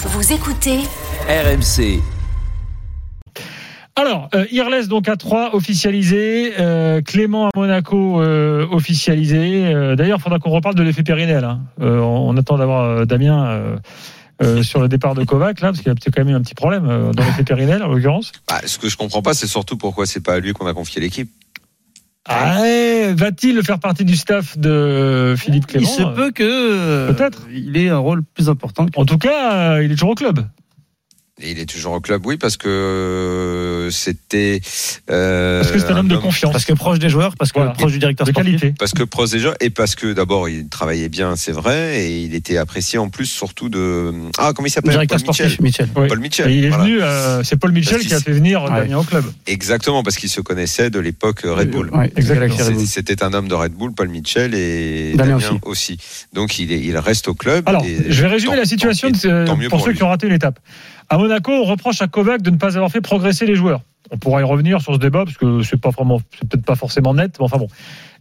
Vous écoutez RMC. Alors, euh, Irles donc à 3 officialisé, euh, Clément à Monaco euh, officialisé. Euh, D'ailleurs, il faudra qu'on reparle de l'effet Périnel. Hein. Euh, on, on attend d'avoir euh, Damien euh, euh, sur le départ de Kovac là, parce qu'il y a peut-être quand même eu un petit problème euh, dans l'effet Périnel en l'occurrence. Bah, ce que je comprends pas, c'est surtout pourquoi c'est pas à lui qu'on a confié l'équipe. Ah, ouais, va-t-il faire partie du staff de Philippe Clément Il se peut que euh, Peut-être. il ait un rôle plus important. que- En tout cas, euh, il est toujours au club. Et il est toujours au club, oui, parce que euh, c'était. euh, Parce que c'est un homme de confiance, Parce que proche des joueurs, parce que Voilà. proche du directeur de sportif. qualité. Parce que proche déjà, et parce que d'abord il travaillait bien, c'est vrai, et il était apprécié en plus surtout de. Ah, comment il Le s'appelle? Directeur Paul sportif, Mitchell. Michel. Ouais. Paul Mitchell. Et il est voilà. venu, euh, c'est Paul Michel Parce qui a fait venir Ouais. Damien au club. Exactement, parce qu'il se connaissait de l'époque Red Bull. Ouais, C'était un homme de Red Bull, Paul Mitchell et Damien Damien, aussi. Donc il, est, il reste au club. Alors, et je vais résumer tant- la situation tant- de- tant pour, pour ceux lui. qui ont raté une étape. À Monaco, on reproche à Kovac de ne pas avoir fait progresser les joueurs. On pourra y revenir sur ce débat parce que c'est pas vraiment, peut-être pas forcément net, mais enfin bon.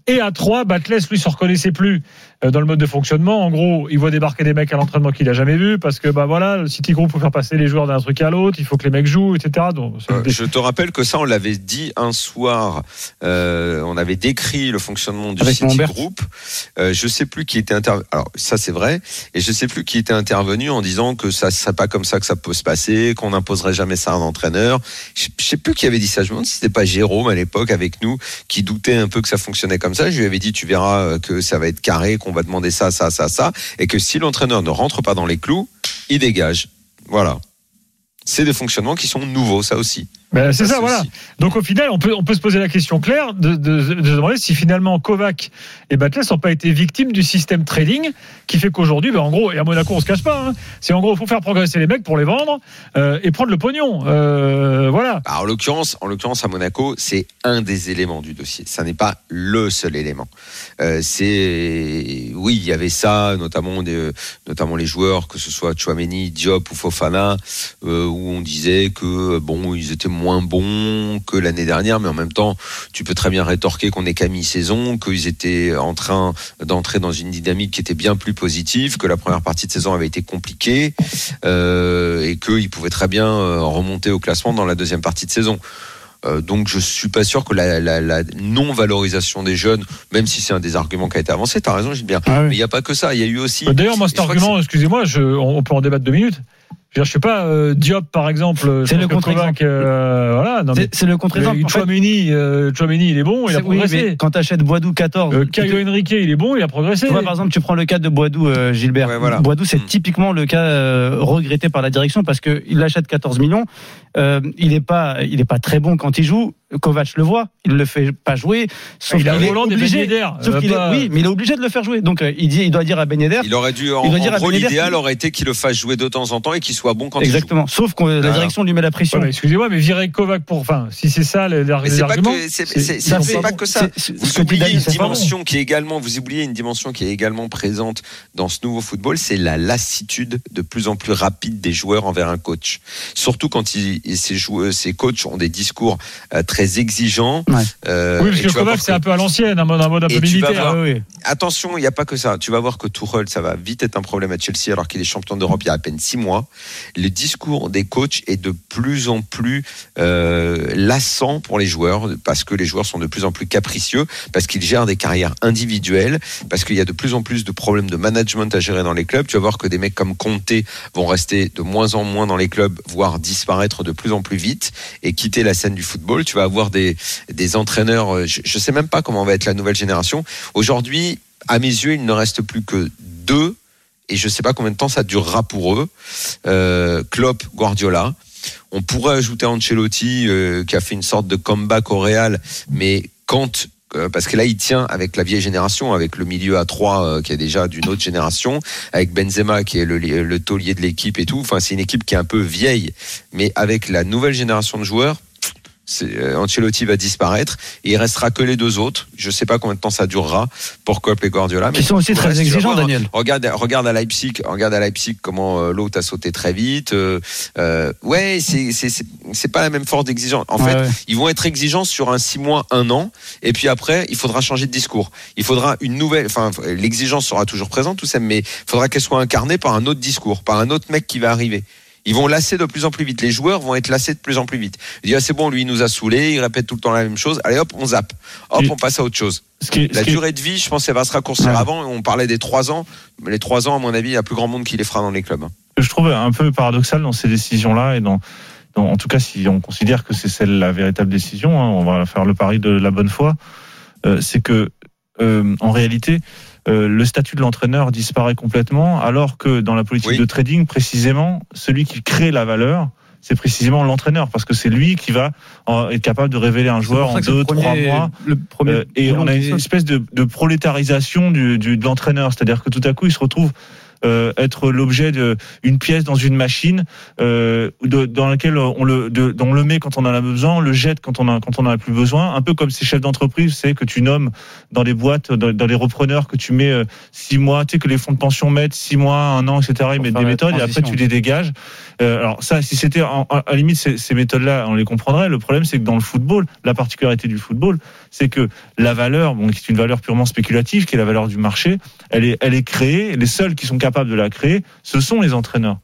Et à 3, Batles, lui, se reconnaissait plus euh, dans le mode de fonctionnement. En gros, il voit débarquer des mecs à l'entraînement qu'il a jamais vu parce que, bah voilà, le City Group faut faire passer les joueurs d'un truc à l'autre, il faut que les mecs jouent, etc. Donc, Euh, je te rappelle que ça, on l'avait dit un soir. euh, on avait décrit le fonctionnement du Avec City. Group. Euh, je sais plus qui était intervenu. Alors ça, c'est vrai. Et je sais plus qui était intervenu en disant que ça serait pas comme ça que ça peut se passer, qu'on n'imposerait jamais ça à un entraîneur. Je, je sais plus qui avait dit ça. Je me demande si c'était pas Jérôme à l'époque avec nous qui doutait un peu que ça fonctionnait comme ça. Je lui avais dit, tu verras euh, que ça va être carré, qu'on va demander ça, ça, ça, ça, et que si l'entraîneur ne rentre pas dans les clous, il dégage. Voilà. C'est des fonctionnements qui sont nouveaux, ça aussi. Ben, c'est ça, Ça, voilà. Donc au final, on peut, on peut se poser la question claire de, de, demander si finalement Kovac et Batles n'ont pas été victimes du système trading qui fait qu'aujourd'hui, ben, en gros, et à Monaco, on se cache pas, hein, c'est en gros, il faut faire progresser les mecs pour les vendre euh, et prendre le pognon. Euh, voilà. Bah, en l'occurrence, en l'occurrence à Monaco, c'est un des éléments du dossier. Ça n'est pas le seul élément. Euh, c'est oui, il y avait ça, notamment des, notamment les joueurs, que ce soit Chouameni, Diop ou Fofana, où on disait que bon, ils étaient moins bons que l'année dernière, mais en même temps, tu peux très bien rétorquer qu'on est qu'à mi-saison, qu'ils étaient en train d'entrer dans une dynamique qui était bien plus positive, que la première partie de saison avait été compliquée euh, et qu'ils pouvaient très bien euh, remonter au classement dans la deuxième partie de saison. Euh, donc je suis pas sûr que la, la- la non-valorisation des jeunes, même si c'est un des arguments qui a été avancé, tu as raison Gilbert, Ah oui. mais il n'y a pas que ça, il y a eu aussi... D'ailleurs, moi, Et cet argument, excusez-moi, on peut en débattre deux minutes. Je veux dire, je sais pas, euh, Diop, par exemple, je C'est le contre-exemple. Euh, voilà, non, mais, C'est le contre-exemple. mais En fait, Chouameni, euh, il est bon, il a c'est- oui, progressé. mais quand tu achètes Boadou 14, Euh, Caio Henrique, il est bon, il a progressé. tu vois, par exemple, tu prends le cas de Boadou, euh, Gilbert. Ouais, voilà. Boadou, c'est Mm. typiquement le cas euh, regretté par la direction parce que il l'achète 14 millions. Euh, il est pas, il est pas très bon quand il joue. Kovac le voit, il le fait pas jouer. Sauf il est des obligé. Sauf Euh, est, oui, mais il est obligé de le faire jouer. Donc euh, il dit, il doit dire à Ben Yedder, Il aurait dû, en, Il doit dire en à gros, Ben l'idéal aurait été qu'il le fasse jouer de temps en temps et qu'il soit bon quand il joue. exactement. Sauf que la direction lui met la pression. Ouais, excusez-moi, mais virer Kovac pour, enfin, si c'est ça c'est- ça c'est fait- pas que ça. Vous oubliez une dimension qui est également, vous oubliez une dimension qui est également présente dans ce nouveau football, c'est la lassitude de plus en plus rapide des joueurs envers un coach. Surtout quand ces joueurs, ces coachs ont des discours euh, très exigeants. Ouais. Euh, Oui, parce que tu vas voir Kovac, c'est que- un peu à l'ancienne, un mode, un mode un peu militaire. voir- Ah oui. Attention, il n'y a pas que ça. Tu vas voir que Tuchel, ça va vite être un problème à Chelsea alors qu'il est champion d'Europe il y a à peine six mois. Le discours des coachs est de plus en plus euh, lassant pour les joueurs parce que les joueurs sont de plus en plus capricieux, parce qu'ils gèrent des carrières individuelles, parce qu'il y a de plus en plus de problèmes de management à gérer dans les clubs. Tu vas voir que des mecs comme Conte vont rester de moins en moins dans les clubs, voire disparaître de plus en plus vite et quitter la scène du football. Tu vas avoir des, des entraîneurs, euh, je ne sais même pas comment va être la nouvelle génération. Aujourd'hui, à mes yeux, il ne reste plus que deux, et je ne sais pas combien de temps ça durera pour eux, euh, Klopp, Guardiola. On pourrait ajouter Ancelotti, euh, qui a fait une sorte de comeback au Real, mais quand euh, parce que là, il tient avec la vieille génération, avec le milieu à 3 euh, qui est déjà d'une autre génération, avec Benzema qui est le, le taulier de l'équipe et tout. Enfin, c'est une équipe qui est un peu vieille, mais avec la nouvelle génération de joueurs, Ancelotti va disparaître et il restera que les deux autres. Je sais pas combien de temps ça durera pour Klopp et Guardiola. Ils sont aussi très reste, exigeants, voir, Daniel. Regarde, regarde à Leipzig, regarde à Leipzig comment euh, l'autre a sauté très vite. euh, euh, ouais, c'est c'est c'est c'est pas la même force d'exigence. En Ouais, fait, ouais. ils vont être exigeants sur un six mois, un an, et puis après, il faudra changer de discours. Il faudra une nouvelle. Enfin, l'exigence sera toujours présente, tout ça, mais il faudra qu'elle soit incarnée par un autre discours, par un autre mec qui va arriver. Ils vont lasser de plus en plus vite. Les joueurs vont être lassés de plus en plus vite. Il dit ah, c'est bon, lui il nous a saoulés, il répète tout le temps la même chose. Allez hop, on zappe. Hop, on passe à autre chose. Qui La durée de vie, je pense, elle va se raccourcir. Ouais. Avant, on parlait des trois ans. Mais les trois ans, à mon avis, il y a plus grand monde qui les fera dans les clubs. que je trouve un peu paradoxal dans ces décisions-là et dans, dans- en tout cas si on considère que c'est celle la véritable décision, hein, on va faire le pari de la bonne foi, euh, c'est que euh, en réalité euh, le statut de l'entraîneur disparaît complètement, alors que dans la politique Oui. de trading, précisément, celui qui crée la valeur, c'est précisément l'entraîneur, parce que c'est lui qui va euh, être capable de révéler un joueur en deux, trois mois. Le premier Euh, et on a une espèce de, de prolétarisation du, du- de l'entraîneur, c'est-à-dire que tout à coup il se retrouve être l'objet d'une pièce dans une machine euh, de- dans laquelle on le, de, on le met quand on en a besoin, on le jette quand on a quand on en a plus besoin, un peu comme ces chefs d'entreprise, c'est que tu nommes dans les boîtes, dans, dans les repreneurs que tu mets euh, six mois, tu sais que les fonds de pension mettent six mois, un an, etc. Ils mettent des méthodes et après tu les dégages. Euh, alors ça, si c'était à la limite ces, méthodes-là, on les comprendrait. Le problème, c'est que dans le football, la particularité du football, c'est que la valeur, qui est une valeur purement spéculative, qui est la valeur du marché, elle est, elle est créée. Les seuls qui sont capables de la créer, ce sont les entraîneurs.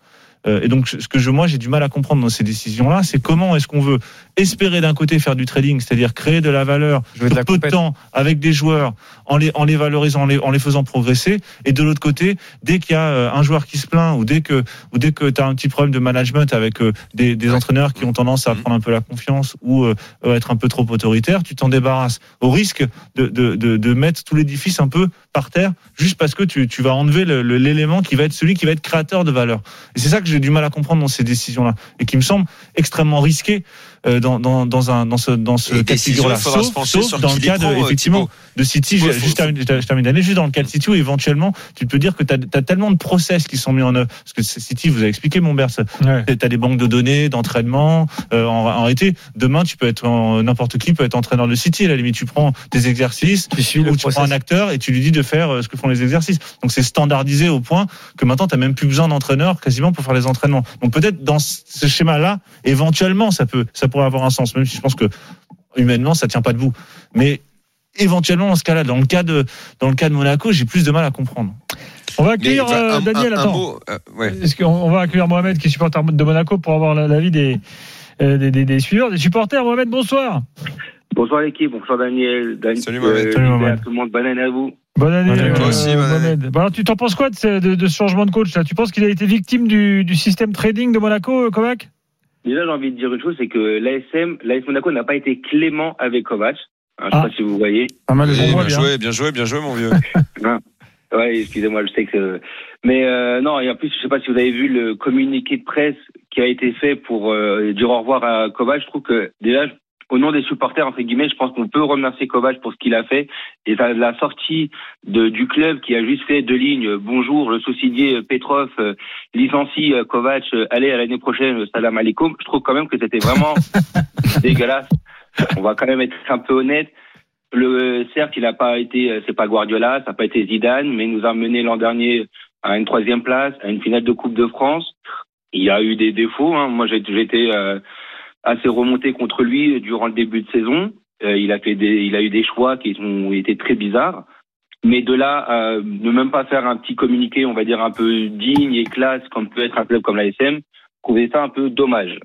Euh, et donc, ce que je, moi, j'ai du mal à comprendre dans ces décisions-là, c'est comment est-ce qu'on veut espérer d'un côté faire du trading, c'est-à-dire créer de la valeur Jouer de la peu de temps avec des joueurs, en les, en les valorisant, en les, en les faisant progresser, et de l'autre côté, dès qu'il y a euh, un joueur qui se plaint ou dès que ou dès que tu as un petit problème de management avec euh, des, des entraîneurs qui ont tendance à Mhm. prendre un peu la confiance ou euh, euh, être un peu trop autoritaire, tu t'en débarrasses. Au risque de, de, de, de mettre tout l'édifice un peu par terre juste parce que tu, tu vas enlever le- le- l'élément qui va être celui qui va être créateur de valeur. Et c'est ça que j'ai du mal à comprendre dans ces décisions-là et qui me semble extrêmement risqué dans, dans, dans, un, dans ce, dans ce cas de figure-là. Sauf, sauf dans le cas de, euh, effectivement, de City, je, faut- juste termine, je termine d'année, juste dans le cas de City où éventuellement tu peux dire que tu as, tellement de process qui sont mis en œuvre. Parce que City, vous avez expliqué, mon Bers, Ouais. tu as des banques de données, d'entraînement. Euh, en, en réalité, demain, tu peux être n'importe qui peut être entraîneur de City. À la limite, tu prends des exercices Tu suis ou tu prends un acteur et tu lui dis de faire euh, ce que font les exercices. Donc c'est standardisé au point que maintenant tu même plus besoin d'entraîneur quasiment pour faire les entraînements. Donc peut-être dans ce schéma-là, éventuellement ça peut ça pourrait avoir un sens, même si je pense que humainement ça tient pas debout. Mais éventuellement dans ce cas-là, dans le cas de dans le cas de Monaco, j'ai plus de mal à comprendre. On va accueillir enfin, euh, un- Daniel. un- un attends. mot, euh, ouais. Est-ce qu'on on va accueillir Mohamed qui est supporter de Monaco pour avoir la- l'avis des, euh, des, des, des suiveurs, des supporters. Mohamed, bonsoir. Bonsoir l'équipe, bonsoir Daniel. Dan- Salut, Mohamed. Salut, Mohamed. tout le monde, bonne année à vous. Bonne année, Bonne année. euh, Toi aussi, bonne année. Mohamed. Bon, alors, tu t'en penses quoi de ce, de, de ce changement de coach là? Tu penses qu'il a été victime du, du système trading de Monaco, euh, Kovac? Déjà, j'ai envie de dire une chose, c'est que l'ASM, l'AS Monaco n'a pas été clément avec Kovac. Hein, je sais Ah. pas si vous voyez. Pas mal Oui, bien bien. joué, bien joué, bien joué, mon vieux. Ouais, excusez-moi, je sais que. Mais euh, non, et en plus, je sais pas si vous avez vu le communiqué de presse qui a été fait pour euh, dire au revoir à Kovac. Je trouve que déjà, au nom des supporters entre guillemets, je pense qu'on peut remercier Kovac pour ce qu'il a fait et la sortie de, du club qui a juste fait deux lignes. euh, Bonjour, le soucidier Petrov euh, licencie euh, Kovac. euh, allez à l'année prochaine, euh, salam alaikum. Je trouve quand même que c'était vraiment dégueulasse. On va quand même être un peu honnête. Le certes, il n'a pas été, euh, c'est pas Guardiola, ça n'a pas été Zidane, mais il nous a mené l'an dernier à une troisième place, à une finale de Coupe de France. Il a eu des défauts. Hein. Moi, été euh, assez remonté contre lui durant le début de saison. Euh, il a fait des, il a eu des choix qui ont été très bizarres. Mais de là, à ne même pas faire un petit communiqué, on va dire un peu digne et classe, comme peut être un club comme l'ASM, trouvais ça un peu dommage.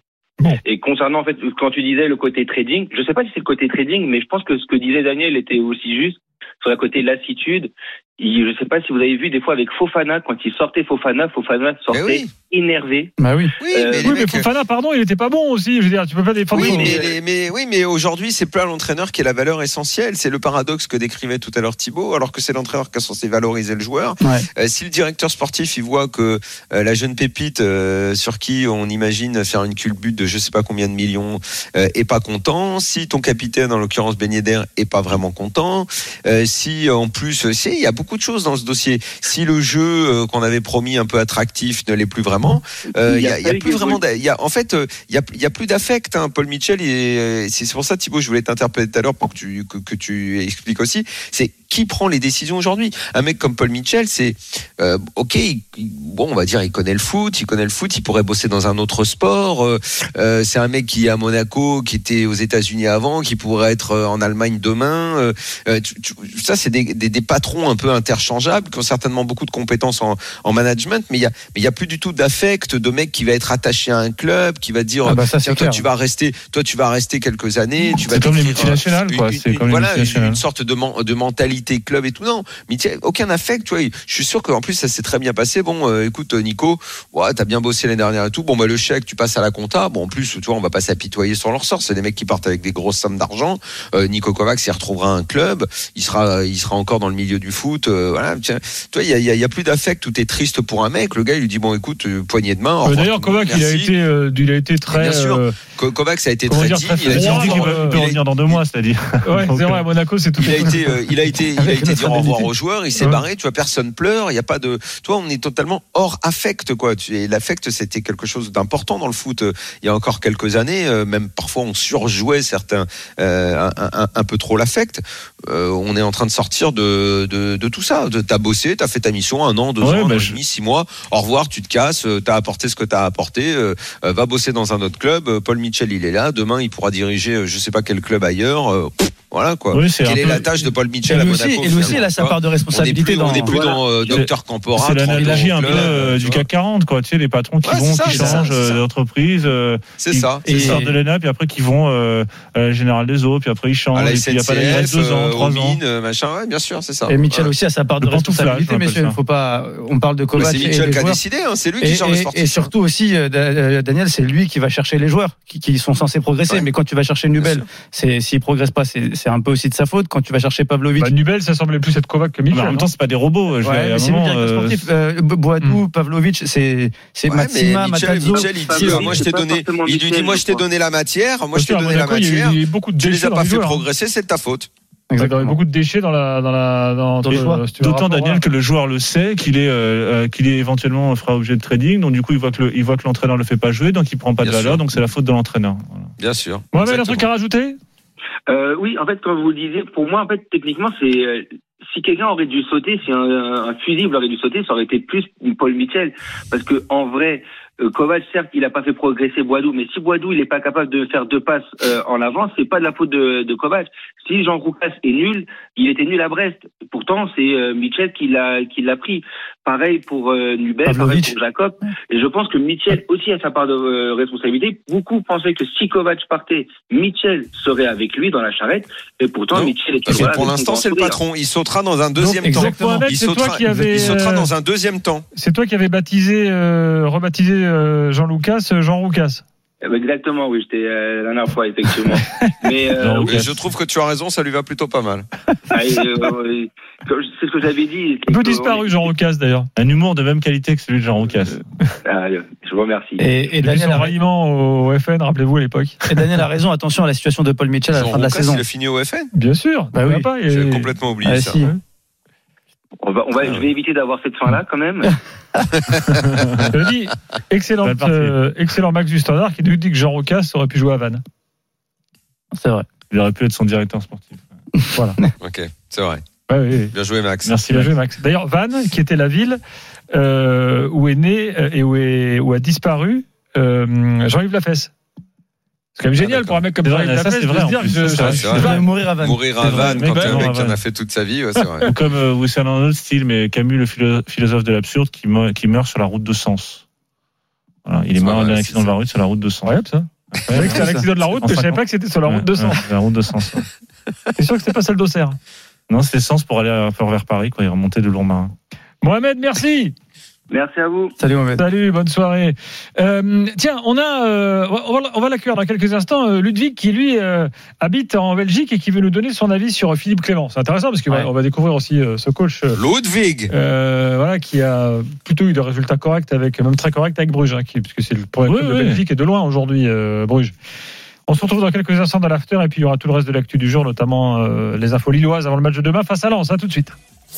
Et concernant en fait quand tu disais le côté trading, je sais pas si c'est le côté trading, mais je pense que ce que disait Daniel était aussi juste sur le côté lassitude je sais pas si vous avez vu des fois avec Fofana, quand il sortait Fofana, Fofana sortait Eh oui. énervé. Bah oui. Oui, Euh, mais les Oui, mais mecs, Fofana, pardon, il était pas bon aussi. Je veux dire, tu peux pas défendre. Oui, mais, les- mais, oui, mais aujourd'hui, c'est pas l'entraîneur qui est la valeur essentielle. C'est le paradoxe que décrivait tout à l'heure Thibaut, alors que c'est l'entraîneur qui est censé valoriser le joueur. Ouais. Euh, si le directeur sportif il voit que euh, la jeune pépite euh, sur qui on imagine faire une culbute de je sais pas combien de millions euh, est pas content, si ton capitaine en l'occurrence Ben Yedder est pas vraiment content, euh, si euh, en plus euh, si il y a beaucoup de choses dans ce dossier, si le jeu euh, qu'on avait promis un peu attractif ne l'est plus vraiment, euh, il y a, plus vraiment y a en fait euh, il y a, plus d'affect hein. Paul Mitchell et c'est pour ça Thibaut je voulais t'interpeller tout à l'heure pour que tu que, que tu expliques aussi c'est qui prend les décisions aujourd'hui un mec comme Paul Mitchell c'est euh, ok il- bon on va dire il connaît le foot il connaît le foot il pourrait bosser dans un autre sport euh, euh, c'est un mec qui est à Monaco qui était aux États-Unis avant qui pourrait être en Allemagne demain tu- tu- ça c'est des, des, des patrons un peu interchangeables qui ont certainement beaucoup de compétences en, en management mais il y a mais il y a plus du tout d'affect de mec qui va être attaché à un club qui va dire Ah bah ça, toi clair. tu vas rester toi tu vas rester quelques années tu vas C'est comme les t'écrire, multinationales, quoi. une- C'est une- comme les voilà une, multinationales. une sorte de, de mentalité club et tout. Non mais aucun affect tu vois. Je suis sûr qu'en plus ça s'est très bien passé. Bon euh, écoute euh, Nico ouais, t'as bien bossé l'année dernière et tout. Bon bah le chèque tu passes à la compta. Bon en plus tu vois on va pas s'apitoyer sur leur sort. C'est des mecs qui partent avec des grosses sommes d'argent. Euh, Nico Kovacs il retrouvera un club. Il sera il sera encore dans le milieu du foot euh, voilà tiens, tu vois il y a, y y plus d'affect tout est triste pour un mec le gars il lui dit bon écoute euh, poignée de main Euh, D'ailleurs, Kovac, il a été, euh, il a été très. Bien sûr. euh, Ko- Kovacs a été très très il a dit dit qu'il peut, revenir dans deux mois, c'est-à-dire. Ouais, c'est vrai, à Monaco, c'est tout. il a été, il a été, il a été dire au revoir aux joueurs. Il s'est barré. Tu vois, personne pleure. Il y a pas de. Toi, on est totalement hors affect, quoi. L'affect, c'était quelque chose d'important dans le foot. Il y a encore quelques années, même parfois, on surjouait certains un, peu trop l'affect. On est en train de sortir de, de, de tout ça. De- T'as bossé, t'as fait ta mission un an, deux Ouais, ans, un an et je- demi, six mois. Au revoir, tu te casses. euh, T'as apporté ce que t'as apporté. euh, euh, va bosser dans un autre club. Paul Mitchell, il est là. Demain, il pourra diriger, je sais pas quel club ailleurs. Euh, voilà quoi. Oui, Quelle est peu- la tâche de Paul Et Mitchell à lui Monaco aussi, et lui aussi, il finalement, a sa part de on n'est responsabilité plus, dans. on n'est plus Voilà. dans euh, Docteur Campora. C'est 30 l'analogie un peu du. CAC 40, quoi. Tu sais, les patrons qui Ouais, vont, ça, qui ça, changent ça. d'entreprise. euh, C'est ça. Ils ça. sortent de l'ENA, puis après qui vont euh, à la Générale des Eaux, puis après ils changent. À et il y a pas deux ans, trois ans. machin, ouais, bien sûr, c'est ça. Et Mitchell Ouais. Aussi a sa part de Le responsabilité, messieurs. Il faut pas. On parle de Kovac C'est Mitchell qui a décidé, hein, c'est lui qui gère le et- sportif. et surtout aussi, euh, euh, Daniel, c'est lui qui va chercher les joueurs qui, qui sont censés progresser. Ouais. Mais quand tu vas chercher Nubel, c'est s'il progresse pas, c'est un peu aussi de sa faute. Quand tu vas chercher Pavlovic, Bah, Nubel, ça semblait plus être Kovac que Mais Michel. en même temps, c'est pas des robots. je Ouais, à mais c'est euh. Euh, Bo- Boadou, Pavlovic, c'est c'est Ouais, Matsima, mais Mitchell, Matazzo. Mitchell, il dit, euh, moi je t'ai donné, il lui dit, Mitchell, moi je t'ai donné la matière, moi je t'ai donné la matière, il y a eu beaucoup de tu les as pas fait hein. progresser, c'est de ta faute. Il y a Exactement. beaucoup de déchets dans la dans la dans, Dans le D'autant Daniel que le joueur le sait, qu'il est euh, euh, qu'il est éventuellement fera objet de trading, donc du coup il voit que le, il voit que l'entraîneur le fait pas jouer, donc il prend pas de Bien valeur, sûr. donc c'est la faute de l'entraîneur. Voilà. Bien sûr. Mohamed, un Exactement. truc à rajouter? Euh, oui, en fait, comme vous le disiez, pour moi, en fait, techniquement, c'est euh, si quelqu'un aurait dû sauter, si un, un fusible aurait dû sauter, ça aurait été plus Paul Mitchell, parce que en vrai, Kovac, certes, il a pas fait progresser Boadou, mais si Boadou il est pas capable de faire deux passes euh, en avant, c'est pas de la faute de, de Kovac. Si Jean Roucas est nul, il était nul à Brest. Pourtant, c'est euh, Mitchell qui l'a qui l'a pris. Pareil pour euh, Nubel, pareil pour Jacob. Et je pense que Mitchell aussi a sa part de euh, responsabilité. Beaucoup pensaient que si Kovac partait, Mitchell serait avec lui dans la charrette. Et pourtant, Non. Mitchell est toujours là pour l'instant, c'est le patron. Il sautera dans un deuxième temps. exactement. Mohamed, Il c'est toi sautera, qui avais il sautera dans un deuxième temps. c'est toi qui avais baptisé euh, rebaptisé euh, Jean Lucas Jean Roucas. Eh ben, Exactement, oui, j'étais euh, la dernière fois, effectivement. Mais euh, oui, je trouve que tu as raison, ça lui va plutôt pas mal. ah, euh, euh, comme- c'est ce que j'avais dit. Un peu disparu Jean Roucas d'ailleurs. Un humour de même qualité que celui de Jean Roucas. Ah, je vous remercie. Et, et Daniel son a, ralliement au FN, rappelez-vous à l'époque. et Daniel a raison. Attention à la situation de Paul Mitchell à la Jean fin de la Roucas, saison. il a fini au FN Bien sûr. Bah oui. pas, et- complètement oublié Ah, ça. si. On va, on va, je vais éviter d'avoir cette fin-là quand même. Je dis, euh, excellent Max du Standard qui nous dit que Jean Roucas aurait pu jouer à Vannes. C'est vrai. Il aurait pu être son directeur sportif. Voilà. Ok, c'est vrai. Ouais. Bien joué, Max. Merci. Bien Max. joué, Max. D'ailleurs, Vannes, qui était la ville euh, où est né euh, et où, est, où a disparu euh, Jean-Yves Lafesse. C'est quand même génial d'accord. pour un mec comme C'est Jean-Yves c'est de se en dire que je- ça, c'est vrai. C'est Il vrai. va mourir à Vannes. Mourir à C'est Vannes mais quand t'es un mec qui en a fait toute sa vie, c'est vrai. Ou comme euh, vous savez, dans un autre style, mais Camus, le philo- philosophe de l'absurde, qui, meurt- sur la route de Sens. Il est C'est mort d'un c'est accident de la route sur la route de Sens. Ça. Je savais que c'était un accident de la route, mais je savais pas que c'était sur la route de ouais, la route de Sens. C'est sûr que c'était pas celle d'Auxerre? Non, c'est Sens pour aller un peu vers Paris, quoi. Il remontait de Lourmarin. Mohamed, merci. Merci à vous. Salut Mohamed. Salut, bonne soirée. Euh, tiens, on a, euh, on va, l'accueillir dans quelques instants. euh, Ludwig qui lui euh, habite en Belgique et qui veut nous donner son avis sur Philippe Clément. C'est intéressant parce qu'on Ouais. va, découvrir aussi euh, ce coach. euh, Ludwig euh, voilà, qui a plutôt eu des résultats corrects avec, même très corrects avec Bruges, hein, qui, puisque c'est le premier Oui, club de oui. Belgique et de loin aujourd'hui, euh, Bruges. On se retrouve dans quelques instants dans l'after et puis il y aura tout le reste de l'actu du jour, notamment euh, les infos lilloises avant le match de demain face à Lens. À tout de suite.